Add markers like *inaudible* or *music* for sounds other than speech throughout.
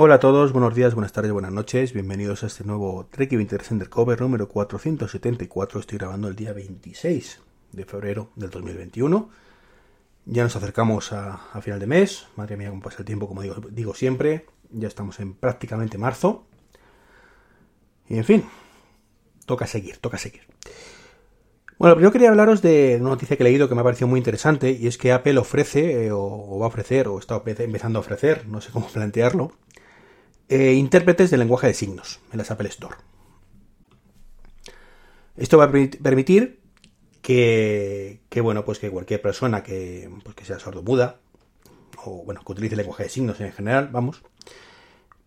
Hola a todos, buenos días, buenas tardes, buenas noches, bienvenidos a este nuevo Trek Interest Undercover número 474. Estoy grabando el día 26 de febrero del 2021. Ya nos acercamos a, final de mes, madre mía, cómo pasa el tiempo, como digo, digo siempre. Ya estamos en prácticamente marzo. Y en fin, toca seguir, toca seguir. Bueno, primero quería hablaros de una noticia que he leído que me ha parecido muy interesante y es que Apple ofrece, eh, o, va a ofrecer, o está empezando a ofrecer, no sé cómo plantearlo, eh, intérpretes de lenguaje de signos en las Apple Store. Esto va a permitir que, bueno, pues que cualquier persona que, pues que sea sordomuda, o bueno, que utilice lenguaje de signos en general, vamos,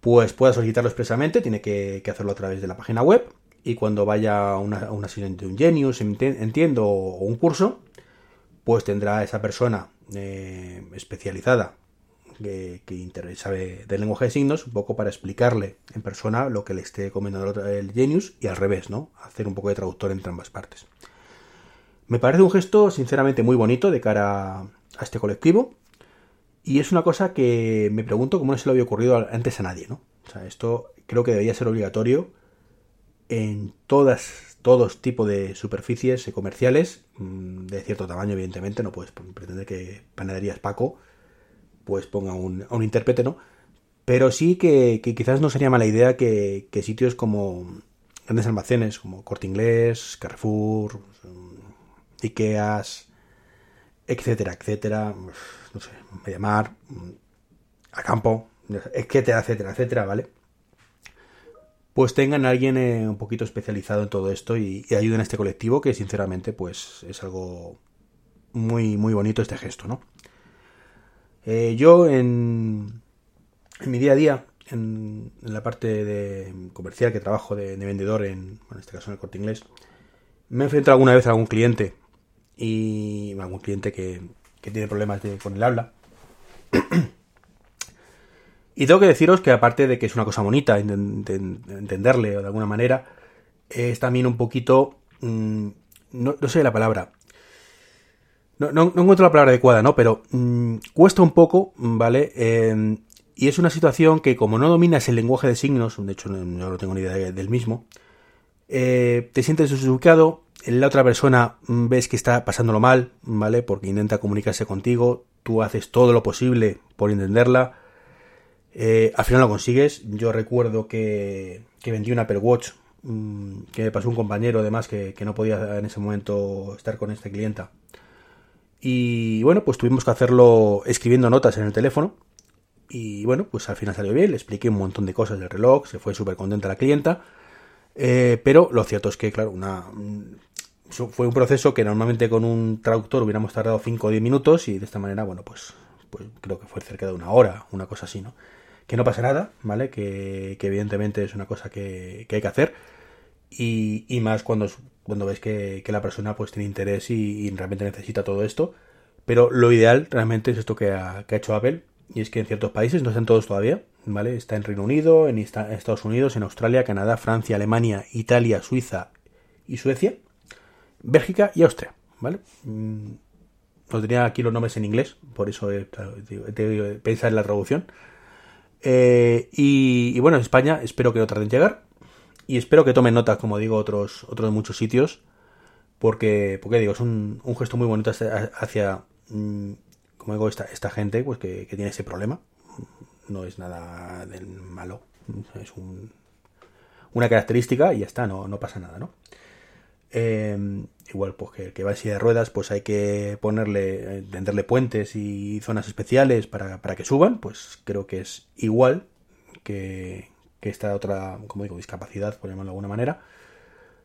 pues pueda solicitarlo expresamente, tiene que, hacerlo a través de la página web, y cuando vaya a una, una sesión de un Genius, entiendo, o un curso, pues tendrá esa persona eh, especializada que, sabe del lenguaje de signos, un poco para explicarle en persona lo que le esté comentando el Genius y al revés, ¿no? Hacer un poco de traductor entre ambas partes. Me parece un gesto sinceramente muy bonito de cara a este colectivo y es una cosa que me pregunto cómo no se le había ocurrido antes a nadie, ¿no? O sea, esto creo que debería ser obligatorio en todas, todos tipos de superficies comerciales mm, de cierto tamaño, evidentemente, no puedes pretender que Panaderías Paco pues ponga un, un intérprete, ¿no? Pero sí que, quizás no sería mala idea que, sitios como grandes almacenes, como Corte Inglés, Carrefour, Ikeas, etcétera, etcétera, no sé, Mediamar, mm, Acampo, etcétera, etcétera, etcétera, ¿vale? Pues tengan a alguien eh, un poquito especializado en todo esto y, y, ayuden a este colectivo que sinceramente pues es algo muy, muy bonito este gesto, ¿no? Eh, yo en, mi día a día, en, la parte de comercial que trabajo de, vendedor, en, este caso en el corte inglés, me he enfrentado alguna vez a algún cliente y algún cliente que, tiene problemas con el habla. *clears throat* y tengo que deciros que aparte de que es una cosa bonita entenderle de alguna manera, es también un poquito, mm, no sé la palabra, no, encuentro la palabra adecuada, ¿no? Pero mm, cuesta un poco, ¿vale? Em, y es una situación que como no dominas el lenguaje de signos, de hecho no, no tengo ni idea del mismo, eh, te sientes desubicado, la otra persona mm, ves que está pasándolo mal, ¿vale? Porque intenta comunicarse contigo, tú haces todo lo posible por entenderla, eh, al final lo consigues. Yo recuerdo que, que vendí un Apple Watch mm, que me pasó un compañero además que, que, no podía en ese momento estar con esta clienta y bueno, pues tuvimos que hacerlo escribiendo notas en el teléfono. Y bueno, pues al final salió bien, le expliqué un montón de cosas del reloj, se fue súper contenta la clienta. Eh, pero lo cierto es que, claro, una, fue un proceso que normalmente con un traductor hubiéramos tardado 5 o 10 minutos y de esta manera, bueno, pues, pues creo que fue cerca de una hora, una cosa así, ¿no? Que no pasa nada, ¿vale? Que, evidentemente es una cosa que, hay que hacer y, y más cuando cuando ves que, la persona pues tiene interés y, realmente necesita todo esto. Pero lo ideal realmente es esto que ha, hecho Apple, y es que en ciertos países, no están todos todavía, ¿vale? Está en Reino Unido, en Estados Unidos, en Australia, Canadá, Francia, Alemania, Italia, Suiza y Suecia, Bélgica y Austria, ¿vale? Mm, no tenía aquí los nombres en inglés, por eso he, pensado en la traducción. Eh, y, y, bueno, en España espero que no tarden en llegar y espero que tomen nota, como digo, otros, otros muchos sitios, porque, porque digo, es un, gesto muy bonito hacia, mm, como digo, esta, esta gente pues que, tiene ese problema. No es nada malo, es un, una característica y ya está, no, no pasa nada, ¿no? Em, igual, pues que, que va en de ruedas, pues hay que ponerle, tenderle puentes y zonas especiales para, para que suban, pues creo que es igual que, que esta otra, como digo, discapacidad, por llamarlo de alguna manera,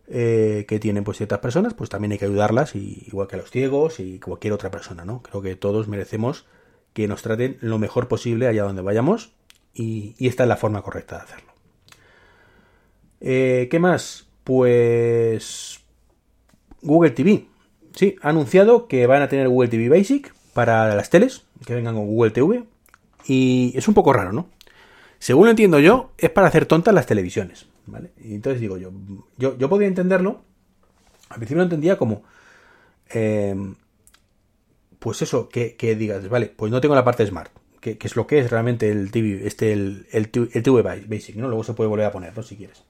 eh, que tienen pues ciertas personas, pues también hay que ayudarlas, igual que a los ciegos y cualquier otra persona, ¿no? Creo que todos merecemos que nos traten lo mejor posible allá donde vayamos y, esta es la forma correcta de hacerlo. Eh, ¿Qué más? Pues Google TV. Sí, ha anunciado que van a tener Google TV Basic para las teles, que vengan con Google TV. Y es un poco raro, ¿no? Según lo entiendo yo, es para hacer tontas las televisiones. ¿vale? Y entonces digo yo, yo, yo podía entenderlo. Al principio lo entendía como. Em, pues eso, que, digas, vale, pues no tengo la parte smart. qué, es lo que es realmente el TV, este, el, el, el TV Basic, ¿no? Luego se puede volver a poner, ¿no? Si quieres.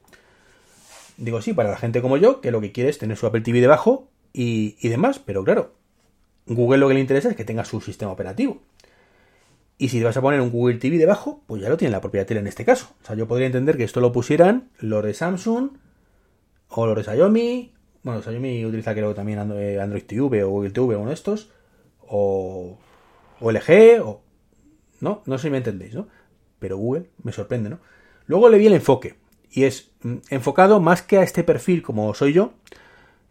Digo, sí, para la gente como yo, que lo que quiere es tener su Apple TV debajo y, y demás, pero claro, Google lo que le interesa es que tenga su sistema operativo. Y si vas a poner un Google TV debajo, pues ya lo tiene la propia tele en este caso. O sea, yo podría entender que esto lo pusieran los de Samsung o los de Xiaomi. Bueno, Xiaomi utiliza creo también Android TV o Google TV, uno de estos. O, o LG, o... No, no sé si me entendéis, ¿no? Pero Google me sorprende, ¿no? Luego le vi el enfoque. Y es mm, enfocado más que a este perfil como soy yo,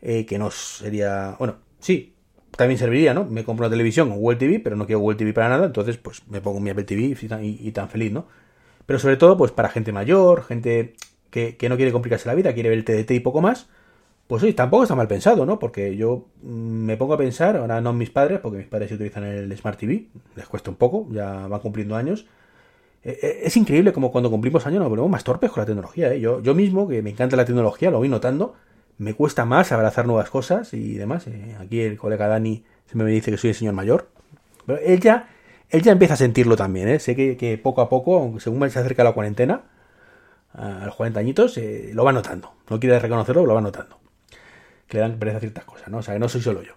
eh, que no sería... Bueno, sí, también serviría, ¿no? Me compro una televisión con Google TV, pero no quiero Google TV para nada, entonces pues me pongo mi Apple TV y, tan feliz, ¿no? Pero sobre todo, pues para gente mayor, gente que, no quiere complicarse la vida, quiere ver el TDT y poco más, pues oye, tampoco está mal pensado, ¿no? Porque yo mm, me pongo a pensar, ahora no mis padres, porque mis padres utilizan el Smart TV, les cuesta un poco, ya van cumpliendo años. Eh, eh, es increíble como cuando cumplimos años nos volvemos más torpes con la tecnología, ¿eh? Yo, yo mismo, que me encanta la tecnología, lo voy notando, me cuesta más abrazar nuevas cosas y demás. Eh, aquí el colega Dani se me dice que soy el señor mayor. Pero él ya, él ya empieza a sentirlo también. ¿eh? Sé que, poco a poco, según se acerca la cuarentena, a los 40 añitos, eh, lo va notando. No quiere reconocerlo, lo va notando. Que le dan pereza ciertas cosas, ¿no? O sea, que no soy solo yo.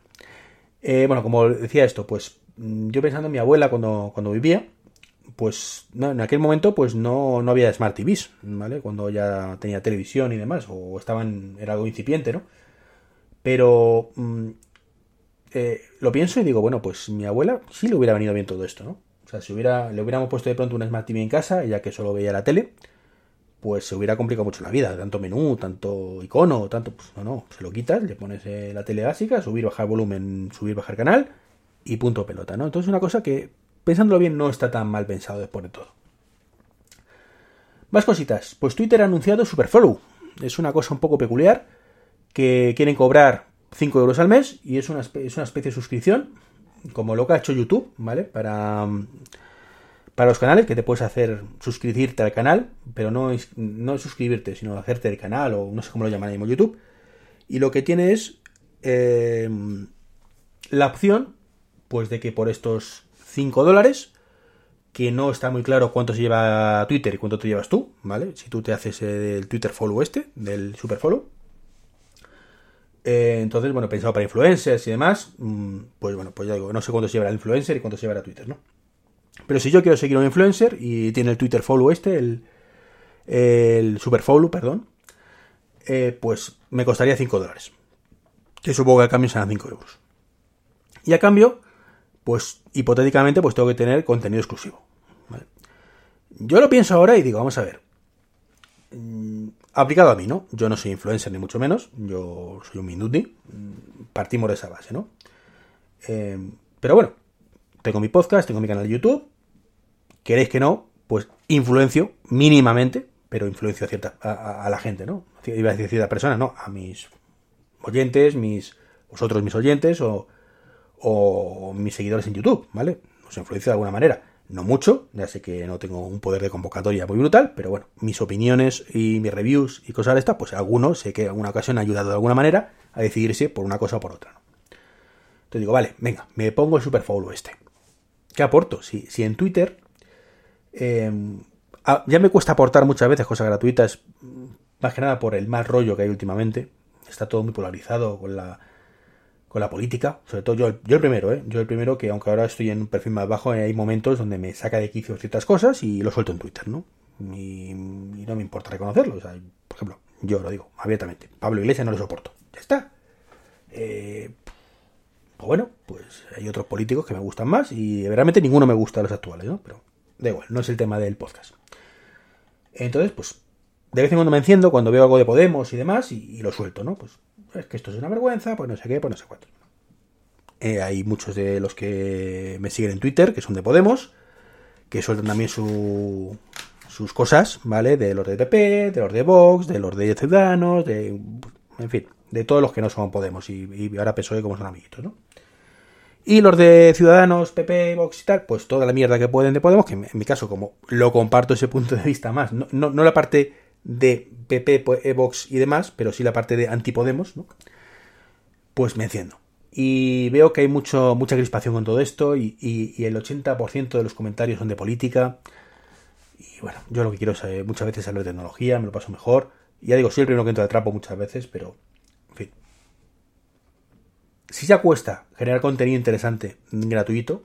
bueno, como decía esto, pues mm, yo pensando en mi abuela cuando, cuando vivía, pues no, en aquel momento pues no, no había Smart TVs, ¿vale? Cuando ya tenía televisión y demás, o estaban, era algo incipiente, ¿no? Pero mm, eh, lo pienso y digo, bueno, pues mi abuela sí le hubiera venido bien todo esto, ¿no? O sea, si hubiera, le hubiéramos puesto de pronto una Smart TV en casa, ya que solo veía la tele, pues se hubiera complicado mucho la vida, tanto menú, tanto icono, tanto, pues no, no, se lo quitas, le pones eh, la tele básica, subir, bajar volumen, subir, bajar canal y punto pelota, ¿no? Entonces una cosa que pensándolo bien, no está tan mal pensado después de todo. Más cositas. Pues Twitter ha anunciado Superfollow. Es una cosa un poco peculiar que quieren cobrar 5 euros al mes y es una, es una especie de suscripción, como lo que ha hecho YouTube, ¿vale? Para, para los canales, que te puedes hacer suscribirte al canal, pero no, no suscribirte, sino hacerte el canal o no sé cómo lo llaman YouTube. Y lo que tiene es eh, la opción, pues de que por estos 5 dólares, que no está muy claro cuánto se lleva Twitter y cuánto te llevas tú, ¿vale? Si tú te haces el Twitter follow este, del super follow. Eh, entonces, bueno, pensado para influencers y demás, mm, pues bueno, pues ya digo, no sé cuánto se llevará el influencer y cuánto se llevará Twitter, ¿no? Pero si yo quiero seguir a un influencer y tiene el Twitter follow este, el, el super follow, perdón, eh, pues me costaría 5 dólares. Que supongo que al cambio serán 5 euros. Y a cambio, pues hipotéticamente pues tengo que tener contenido exclusivo. Yo lo pienso ahora y digo, vamos a ver. Mm, aplicado a mí, ¿no? Yo no soy influencer ni mucho menos, yo soy un minuti, mm, partimos de esa base, ¿no? Em, pero bueno, tengo mi podcast, tengo mi canal de YouTube, queréis que no, pues influencio mínimamente, pero influencio a, cierta, a, la gente, ¿no? Iba a decir a cierta persona, no, a mis oyentes, mis vosotros mis oyentes o o mis seguidores en YouTube, ¿vale? Os influencio de alguna manera. No mucho, ya sé que no tengo un poder de convocatoria muy brutal, pero bueno, mis opiniones y mis reviews y cosas de estas, pues algunos sé que en alguna ocasión ha ayudado de alguna manera a decidirse por una cosa o por otra. ¿no? Entonces digo, vale, venga, me pongo el superfollow este. ¿Qué aporto? Si, si en Twitter em, ya me cuesta aportar muchas veces cosas gratuitas, más que nada por el mal rollo que hay últimamente. Está todo muy polarizado con la con la política, sobre todo yo, yo el primero, ¿eh? yo el primero que aunque ahora estoy en un perfil más bajo, hay momentos donde me saca de quicio ciertas cosas y lo suelto en Twitter, ¿no? Y, no me importa reconocerlo, o sea, por ejemplo, yo lo digo abiertamente, Pablo Iglesias no lo soporto, ya está. Eh, pues bueno, pues hay otros políticos que me gustan más y realmente ninguno me gusta de los actuales, ¿no? Pero da igual, no es el tema del podcast. Entonces, pues de vez en cuando me enciendo cuando veo algo de Podemos y demás y, y lo suelto, ¿no? Pues es que esto es una vergüenza, pues no sé qué, pues no sé cuánto. Eh, hay muchos de los que me siguen en Twitter, que son de Podemos, que sueltan también su, sus cosas, ¿vale? De los de PP, de los de Vox, de los de Ciudadanos, de. En fin, de todos los que no son Podemos y, y ahora PSOE como son amiguitos, ¿no? Y los de Ciudadanos, PP, Vox y tal, pues toda la mierda que pueden de Podemos, que en mi caso, como lo comparto ese punto de vista más, no, no, no la parte de PP, Vox y demás, pero sí la parte de antipodemos, ¿no? Pues me enciendo. Y veo que hay mucho, mucha crispación con todo esto y, el 80% de los comentarios son de política. Y bueno, yo lo que quiero es muchas veces hablar de tecnología, me lo paso mejor. Ya digo, soy el primero que entra de trapo muchas veces, pero en fin. Si ya cuesta generar contenido interesante gratuito,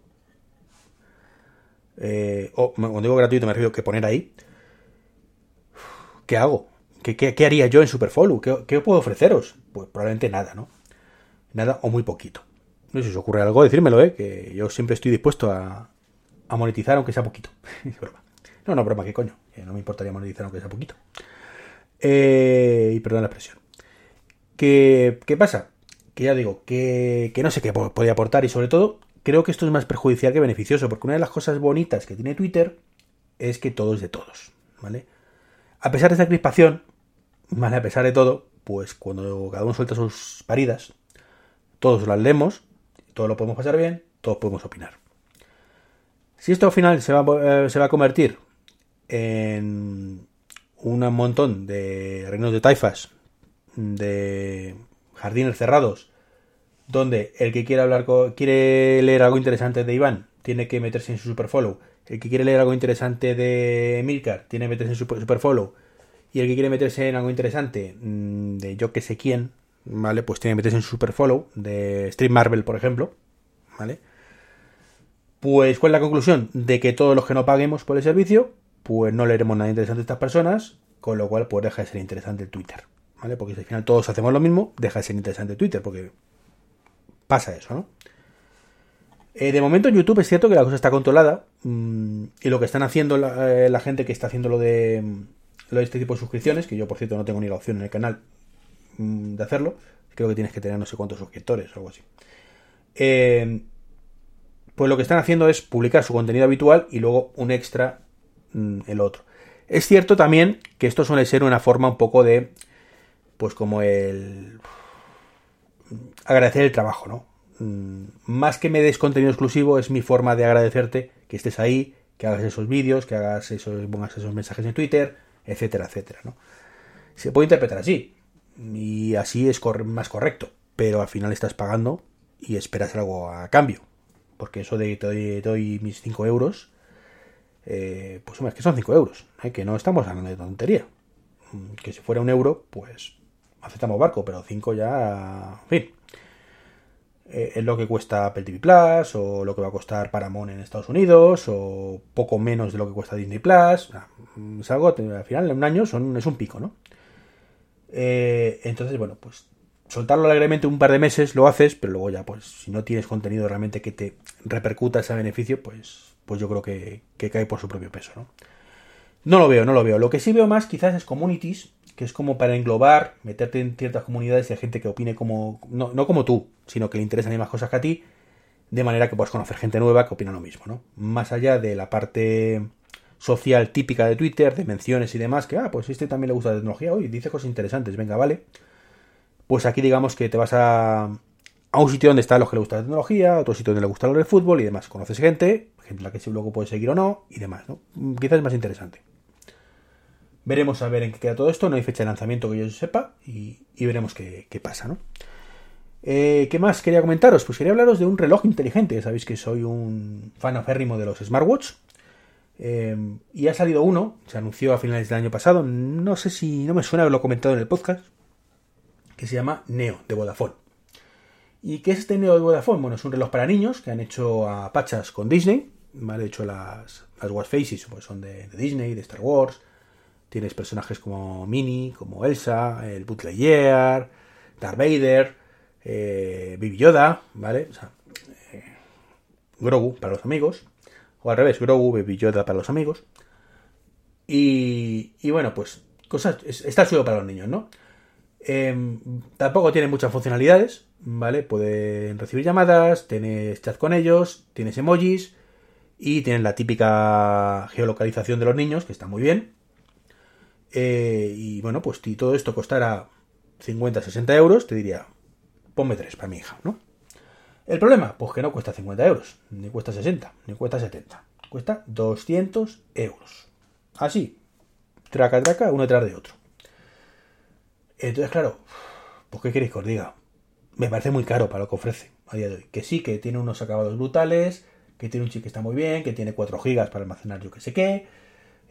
eh, o cuando digo gratuito me refiero que poner ahí, ¿qué hago? ¿Qué, haría yo en Superfollow? ¿Qué, ¿Qué, puedo ofreceros? Pues probablemente nada, ¿no? Nada o muy poquito. No sé si os ocurre algo, decírmelo, ¿eh? Que yo siempre estoy dispuesto a, monetizar aunque sea poquito. *laughs* No, no, broma, ¿qué coño? no me importaría monetizar aunque sea poquito. Eh, y perdón la expresión. ¿Qué, ¿Qué, pasa? Que ya digo, que, que no sé qué podría aportar y sobre todo creo que esto es más perjudicial que beneficioso, porque una de las cosas bonitas que tiene Twitter es que todo es de todos, ¿vale? A pesar de esta crispación, ¿vale? A pesar de todo, pues cuando cada uno suelta sus paridas, todos las leemos, todos lo podemos pasar bien, todos podemos opinar. Si esto al final se va, eh, se va a convertir en un montón de reinos de taifas, de jardines cerrados, donde el que quiere hablar quiere leer algo interesante de Iván, tiene que meterse en su superfollow. El que quiere leer algo interesante de Milcar, tiene que meterse en su superfollow. Y el que quiere meterse en algo interesante mm, de yo que sé quién, ¿vale? Pues tiene que meterse en su follow de Stream Marvel, por ejemplo, ¿vale? Pues, ¿cuál es la conclusión? De que todos los que no paguemos por el servicio, pues no leeremos nada interesante de estas personas, con lo cual, pues deja de ser interesante el Twitter, ¿vale? Porque si al final todos hacemos lo mismo, deja de ser interesante Twitter, porque pasa eso, ¿no? Eh, de momento en YouTube es cierto que la cosa está controlada mm, y lo que están haciendo la, eh, gente que está haciendo lo de, lo de este tipo de suscripciones, que yo por cierto no tengo ni la opción en el canal Mm, de hacerlo. Creo que tienes que tener no sé cuántos suscriptores o algo así. Eh, pues lo que están haciendo es publicar su contenido habitual y luego un extra mm, el otro. Es cierto también que esto suele ser una forma un poco de, pues como el agradecer el trabajo, ¿no? Mm, más que me des contenido exclusivo es mi forma de agradecerte que estés ahí, que hagas esos vídeos, que hagas esos, pongas esos mensajes en Twitter, etcétera, etcétera, ¿no? Se puede interpretar así y así es más correcto, pero al final estás pagando y esperas algo a cambio, porque eso de te doy, mis 5 euros, eh, pues es que son 5 euros, ¿eh? que no estamos hablando de tontería, mm, que si fuera un euro, pues aceptamos barco, pero 5 ya, en fin. Eh, es lo que cuesta Apple TV Plus, o lo que va a costar Paramount en Estados Unidos, o poco menos de lo que cuesta Disney Plus. Es algo, al final, en un año son, es un pico, ¿no? Eh, entonces, bueno, pues soltarlo alegremente un par de meses lo haces, pero luego ya, pues si no tienes contenido realmente que te repercuta ese beneficio, pues, pues yo creo que, cae por su propio peso, ¿no? No lo veo, no lo veo. Lo que sí veo más quizás es communities, que es como para englobar, meterte en ciertas comunidades y hay gente que opine como, no, no como tú, sino que le interesan las mismas cosas que a ti, de manera que puedas conocer gente nueva que opina lo mismo, ¿no? Más allá de la parte social típica de Twitter, de menciones y demás, que, ah, pues este también le gusta la tecnología, hoy dice cosas interesantes, venga, vale. Pues aquí digamos que te vas a, a un sitio donde están los que le gusta la tecnología, otro sitio donde le gusta el fútbol y demás. Conoces gente, gente la que luego puedes seguir o no, y demás, ¿no? Quizás es más interesante. Veremos a ver en qué queda todo esto, no hay fecha de lanzamiento que yo sepa, y, veremos qué, pasa, ¿no? Eh, ¿Qué más quería comentaros? Pues quería hablaros de un reloj inteligente. Sabéis que soy un fan aférrimo de los smartwatch. Em, y ha salido uno, se anunció a finales del año pasado, no sé si no me suena haberlo comentado en el podcast, que se llama Neo de Vodafone. ¿Y qué es este Neo de Vodafone? Bueno, es un reloj para niños que han hecho a pachas con Disney, ¿vale? De hecho, las, las Watch Faces pues, son de, Disney, de Star Wars. Tienes personajes como Minnie, como Elsa, el Lightyear, Darth Vader, eh, Baby Yoda, ¿vale? O sea, eh, Grogu para los amigos. O al revés, Grogu, Baby Yoda para los amigos. Y, y bueno, pues cosas, está suyo para los niños, ¿no? Em, tampoco tiene muchas funcionalidades, ¿vale? Pueden recibir llamadas, tienes chat con ellos, tienes emojis y tienes la típica geolocalización de los niños, que está muy bien. Eh, y bueno, pues si todo esto costara 50, 60 euros, te diría, ponme tres para mi hija, ¿no? El problema, pues que no cuesta 50 euros, ni cuesta 60, ni cuesta 70. Cuesta 200 euros. Así, traca, traca, uno detrás de otro. Entonces, claro, pues ¿qué queréis que os diga? Me parece muy caro para lo que ofrece. a día de hoy. Que sí, que tiene unos acabados brutales, que tiene un chip que está muy bien, que tiene 4 GB para almacenar yo que sé qué.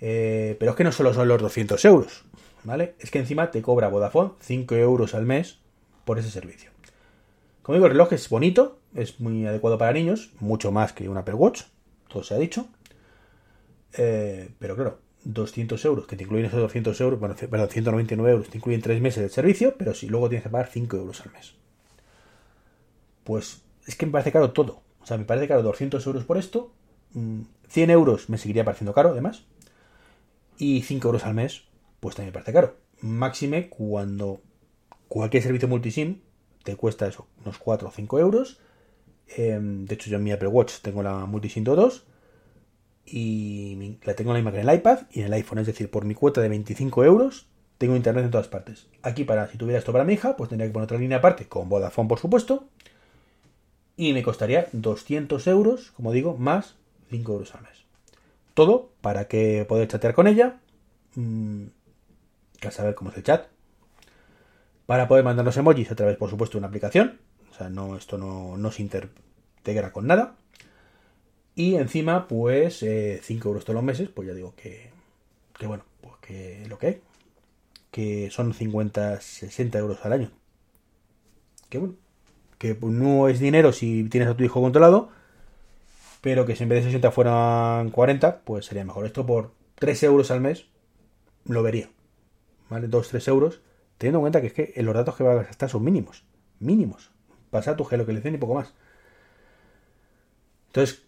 Eh, pero es que no solo son los 200 euros, ¿vale? Es que encima te cobra Vodafone 5 euros al mes por ese servicio. Como digo, el reloj es bonito, es muy adecuado para niños, mucho más que un Apple Watch, todo se ha dicho. Eh, pero claro, 200 euros, que te incluyen esos 200 euros, bueno, perdón, 199 euros, te incluyen 3 meses de servicio, pero si luego tienes que pagar 5 euros al mes. Pues es que me parece caro todo. O sea, me parece caro 200 euros por esto, 100 mm, euros me seguiría pareciendo caro, además, y 5 euros al mes, pues también me parece caro. Máxime cuando cualquier servicio multisim te cuesta eso, unos 4 o 5 euros. Em, de hecho, yo en mi Apple Watch tengo la Multisim 2 y la tengo en la que en el iPad y en el iPhone. Es decir, por mi cuota de 25 euros tengo internet en todas partes. Aquí, para si tuviera esto para mi hija, pues tendría que poner otra línea aparte, con Vodafone, por supuesto. Y me costaría 200 euros, como digo, más 5 euros al mes. Todo para que poder chatear con ella. Mmm, saber cómo es el chat, para poder mandar los emojis a través, por supuesto, de una aplicación. O sea, no, esto no, se integra con nada. Y encima, pues, 5 eh, euros todos los meses, pues ya digo que, que bueno, pues que lo que hay. Que son 50, 60 euros al año. Que bueno, que no es dinero si tienes a tu hijo controlado, pero que si en vez de 60 fueran 40, pues sería mejor. Esto por 3 euros al mes lo vería. ¿Vale? 2-3 euros teniendo en cuenta que es que los datos que vas a gastar son mínimos, mínimos. Pasa tu geolocalización y poco más. Entonces,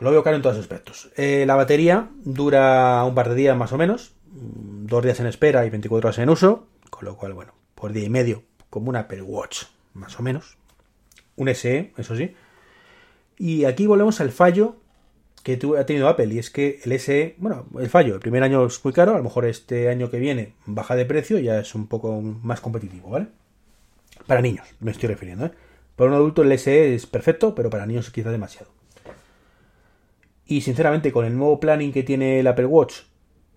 lo veo caro en todos los aspectos. Eh, la batería dura un par de días más o menos, mm, dos días en espera y 24 horas en uso, con lo cual, bueno, por día y medio, como un Apple Watch, más o menos. Un SE, eso sí. Y aquí volvemos al fallo que ha tenido Apple y es que el SE, bueno, el fallo, el primer año es muy caro, a lo mejor este año que viene baja de precio ya es un poco más competitivo, ¿vale? Para niños, me estoy refiriendo, ¿eh? Para un adulto el SE es perfecto, pero para niños quizá demasiado. Y sinceramente, con el nuevo planning que tiene el Apple Watch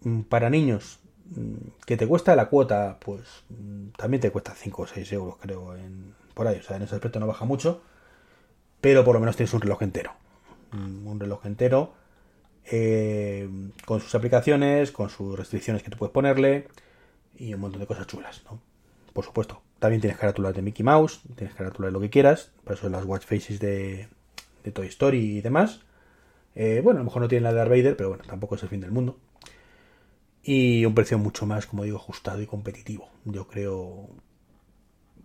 mm, para niños, mm, que te cuesta la cuota, pues mm, también te cuesta 5 o 6 euros, creo, en, por ahí. O sea, en ese aspecto no baja mucho, pero por lo menos tienes un reloj entero un reloj entero eh, con sus aplicaciones, con sus restricciones que tú puedes ponerle y un montón de cosas chulas, ¿no? Por supuesto, también tienes carátulas de Mickey Mouse, tienes carátulas de lo que quieras, por eso las watch faces de, Toy Story y demás. Eh, bueno, a lo mejor no tiene la de Darth pero bueno, tampoco es el fin del mundo. Y un precio mucho más, como digo, ajustado y competitivo. Yo creo.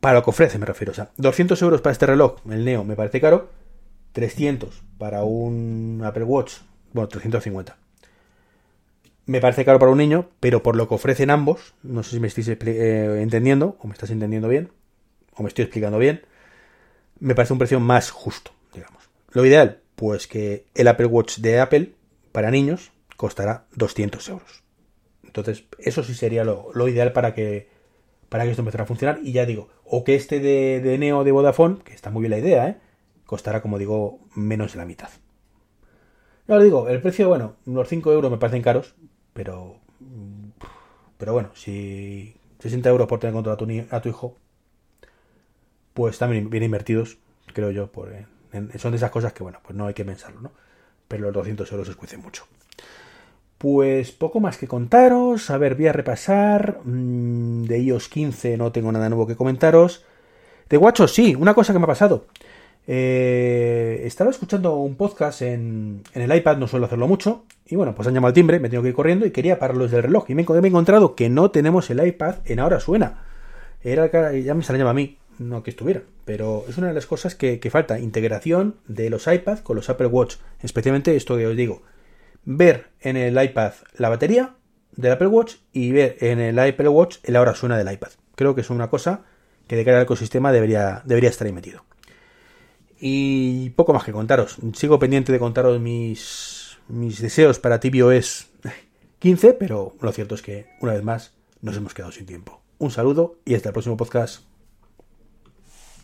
Para lo que ofrece, me refiero. O sea, 200 euros para este reloj, el Neo, me parece caro 300 para un Apple Watch, bueno, 350. Me parece caro para un niño, pero por lo que ofrecen ambos, no sé si me estáis eh, entendiendo, o me estás entendiendo bien, o me estoy explicando bien, me parece un precio más justo, digamos. Lo ideal, pues que el Apple Watch de Apple para niños costará 200 euros. Entonces, eso sí sería lo, ideal para que, para que esto empezara a funcionar. Y ya digo, o que este de, Neo de Vodafone, que está muy bien la idea, ¿eh? costará, como digo, menos de la mitad. Ya os digo, el precio, bueno, unos 5 euros me parecen caros, pero. Pero bueno, si 60 euros por tener control a tu, a tu hijo, pues también bien invertidos, creo yo. Por, son de esas cosas que, bueno, pues no hay que pensarlo, ¿no? Pero los 200 euros se escuecen mucho. Pues poco más que contaros. A ver, voy a repasar. Mm, de iOS 15 no tengo nada nuevo que comentaros. De WatchOS, sí, una cosa que me ha pasado. Eh, estaba escuchando un podcast en, el iPad, no suelo hacerlo mucho, y bueno, pues han llamado al timbre, me tengo que ir corriendo y quería pararlo desde el reloj. Y me, he encontrado que no tenemos el iPad en ahora suena. Era, ya me extrañaba a mí, no que estuviera, pero es una de las cosas que, falta, integración de los iPad con los Apple Watch, especialmente esto que os digo, ver en el iPad la batería del Apple Watch y ver en el Apple Watch el ahora suena del iPad. Creo que es una cosa que de cara al ecosistema debería, debería estar ahí metido. Y poco más que contaros. Sigo pendiente de contaros mis, mis deseos para tvOS 15, pero lo cierto es que, una vez más, nos hemos quedado sin tiempo. Un saludo y hasta el próximo podcast.